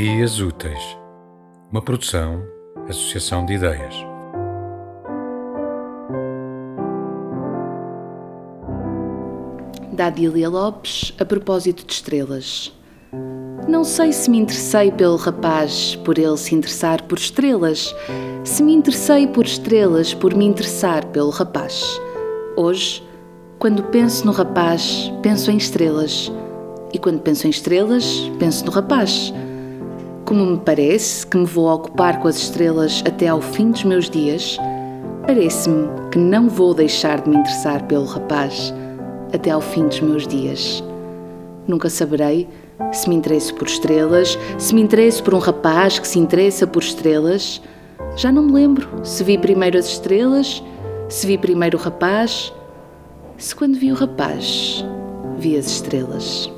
Dias Úteis, uma produção, associação de ideias. Da Adília Lopes, a propósito de estrelas. Não sei se me interessei pelo rapaz por ele se interessar por estrelas, se me interessei por estrelas por me interessar pelo rapaz. Hoje, quando penso no rapaz, penso em estrelas. E quando penso em estrelas, penso no rapaz. Como me parece que me vou ocupar com as estrelas até ao fim dos meus dias, parece-me que não vou deixar de me interessar pelo rapaz até ao fim dos meus dias. Nunca saberei se me interesso por estrelas, se me interesso por um rapaz que se interessa por estrelas. Já não me lembro se vi primeiro as estrelas, se vi primeiro o rapaz, se quando vi o rapaz vi as estrelas.